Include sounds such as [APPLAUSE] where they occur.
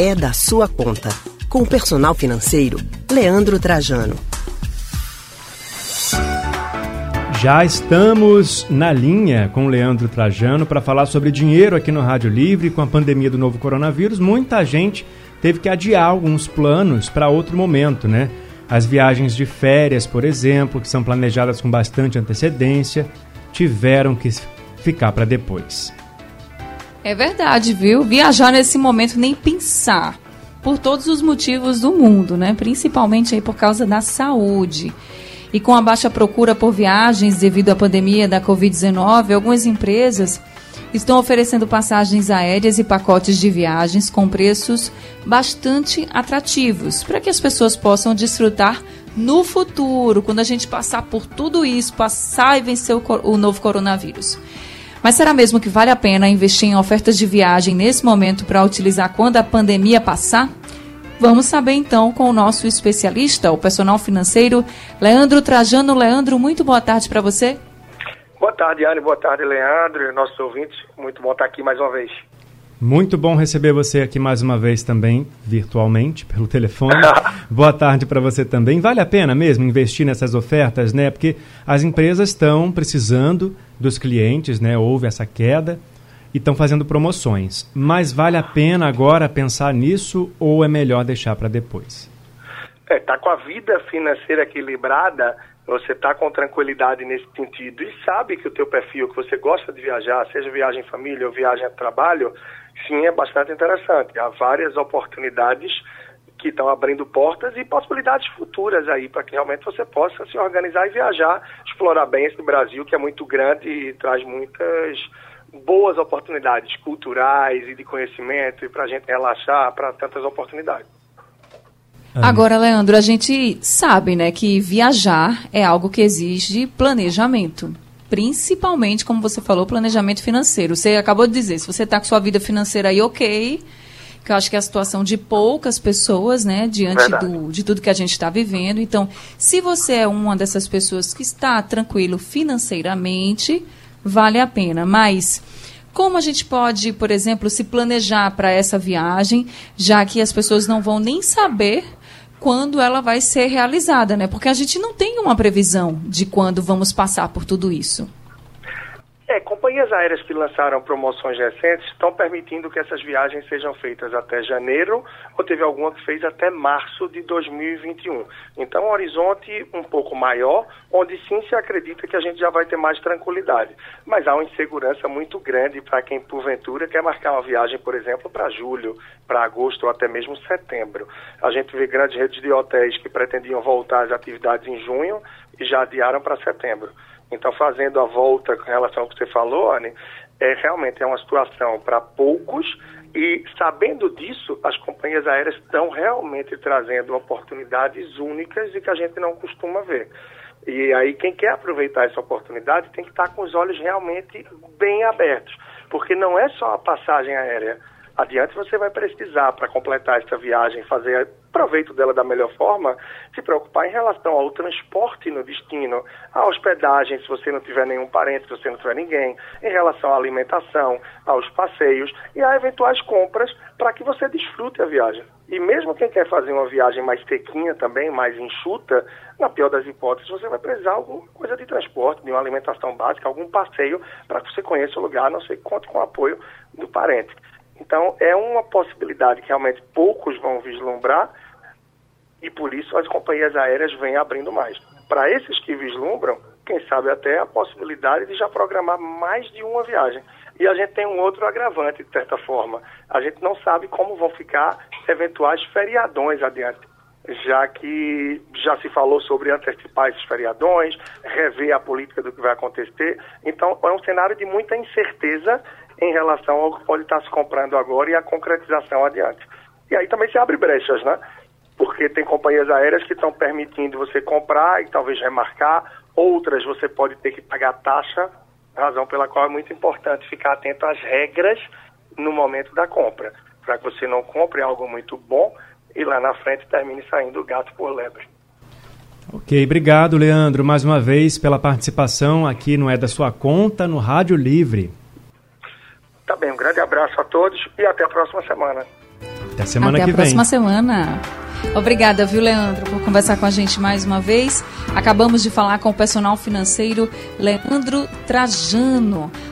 é da sua conta. Com o personal financeiro, Leandro Trajano. Já estamos na linha com Leandro Trajano para falar sobre dinheiro aqui no Rádio Livre. Com a pandemia do novo coronavírus, muita gente teve que adiar alguns planos para outro momento, né? As viagens de férias, por exemplo, que são planejadas com bastante antecedência, tiveram que ficar para depois. É verdade, viu? Viajar nesse momento nem pensar. Por todos os motivos do mundo, né? Principalmente aí por causa da saúde. E com a baixa procura por viagens devido à pandemia da Covid-19, algumas empresas estão oferecendo passagens aéreas e pacotes de viagens com preços bastante atrativos, para que as pessoas possam desfrutar no futuro, quando a gente passar por tudo isso, passar e vencer o, o novo coronavírus. Mas será mesmo que vale a pena investir em ofertas de viagem nesse momento para utilizar quando a pandemia passar? Vamos saber então com o nosso especialista, o personal financeiro, Leandro Trajano. Leandro, muito boa tarde para você. Boa tarde, Anne. Boa tarde, Leandro nossos ouvintes. Muito bom estar aqui mais uma vez. Muito bom receber você aqui mais uma vez também, virtualmente, pelo telefone. [LAUGHS] Boa tarde para você também. Vale a pena mesmo investir nessas ofertas, né? Porque as empresas estão precisando dos clientes, né? Houve essa queda e estão fazendo promoções. Mas vale a pena agora pensar nisso ou é melhor deixar para depois? É, tá com a vida financeira equilibrada, você está com tranquilidade nesse sentido e sabe que o teu perfil, que você gosta de viajar, seja viagem em família ou viagem a trabalho, sim, é bastante interessante. Há várias oportunidades que estão abrindo portas e possibilidades futuras aí para que realmente você possa se organizar e viajar, explorar bem esse Brasil que é muito grande e traz muitas boas oportunidades culturais e de conhecimento e para a gente relaxar para tantas oportunidades. Agora, Leandro, a gente sabe, né, que viajar é algo que exige planejamento. Principalmente, como você falou, planejamento financeiro. Você acabou de dizer, se você está com sua vida financeira aí ok, que eu acho que é a situação de poucas pessoas, né, diante do, de tudo que a gente está vivendo. Então, se você é uma dessas pessoas que está tranquilo financeiramente, vale a pena. Mas como a gente pode, por exemplo, se planejar para essa viagem, já que as pessoas não vão nem saber quando ela vai ser realizada, né? Porque a gente não tem uma previsão de quando vamos passar por tudo isso. É, companhias aéreas que lançaram promoções recentes estão permitindo que essas viagens sejam feitas até janeiro, ou teve alguma que fez até março de 2021. Então, um horizonte um pouco maior, onde sim se acredita que a gente já vai ter mais tranquilidade. Mas há uma insegurança muito grande para quem, porventura, quer marcar uma viagem, por exemplo, para julho, para agosto ou até mesmo setembro. A gente vê grandes redes de hotéis que pretendiam voltar às atividades em junho e já adiaram para setembro. Então, fazendo a volta com relação ao que você falou, Anne, é, realmente é uma situação para poucos e, sabendo disso, as companhias aéreas estão realmente trazendo oportunidades únicas e que a gente não costuma ver. E aí, quem quer aproveitar essa oportunidade tem que estar com os olhos realmente bem abertos, porque não é só a passagem aérea adiante você vai precisar, para completar essa viagem, fazer proveito dela da melhor forma, se preocupar em relação ao transporte no destino, à hospedagem, se você não tiver nenhum parente, se você não tiver ninguém, em relação à alimentação, aos passeios e a eventuais compras para que você desfrute a viagem. E mesmo quem quer fazer uma viagem mais sequinha também, mais enxuta, na pior das hipóteses, você vai precisar alguma coisa de transporte, de uma alimentação básica, algum passeio para que você conheça o lugar, não que conte com o apoio do parente. Então, é uma possibilidade que realmente poucos vão vislumbrar e por isso as companhias aéreas vêm abrindo mais. Para esses que vislumbram, quem sabe até a possibilidade de já programar mais de uma viagem. E a gente tem um outro agravante, de certa forma. A gente não sabe como vão ficar eventuais feriadões adiante, já que já se falou sobre antecipar esses feriadões, rever a política do que vai acontecer. Então, é um cenário de muita incerteza em relação ao que pode estar se comprando agora e a concretização adiante. E aí também se abre brechas, né? Porque tem companhias aéreas que estão permitindo você comprar e talvez remarcar, outras você pode ter que pagar taxa, razão pela qual é muito importante ficar atento às regras no momento da compra, para que você não compre algo muito bom e lá na frente termine saindo gato por lebre. Ok, obrigado, Leandro, mais uma vez pela participação aqui no É da Sua Conta, no Rádio Livre. Grande abraço a todos e até a próxima semana. Até semana Até que a vem. próxima semana. Obrigada, viu, Leandro, por conversar com a gente mais uma vez. Acabamos de falar com o personal financeiro Leandro Trajano.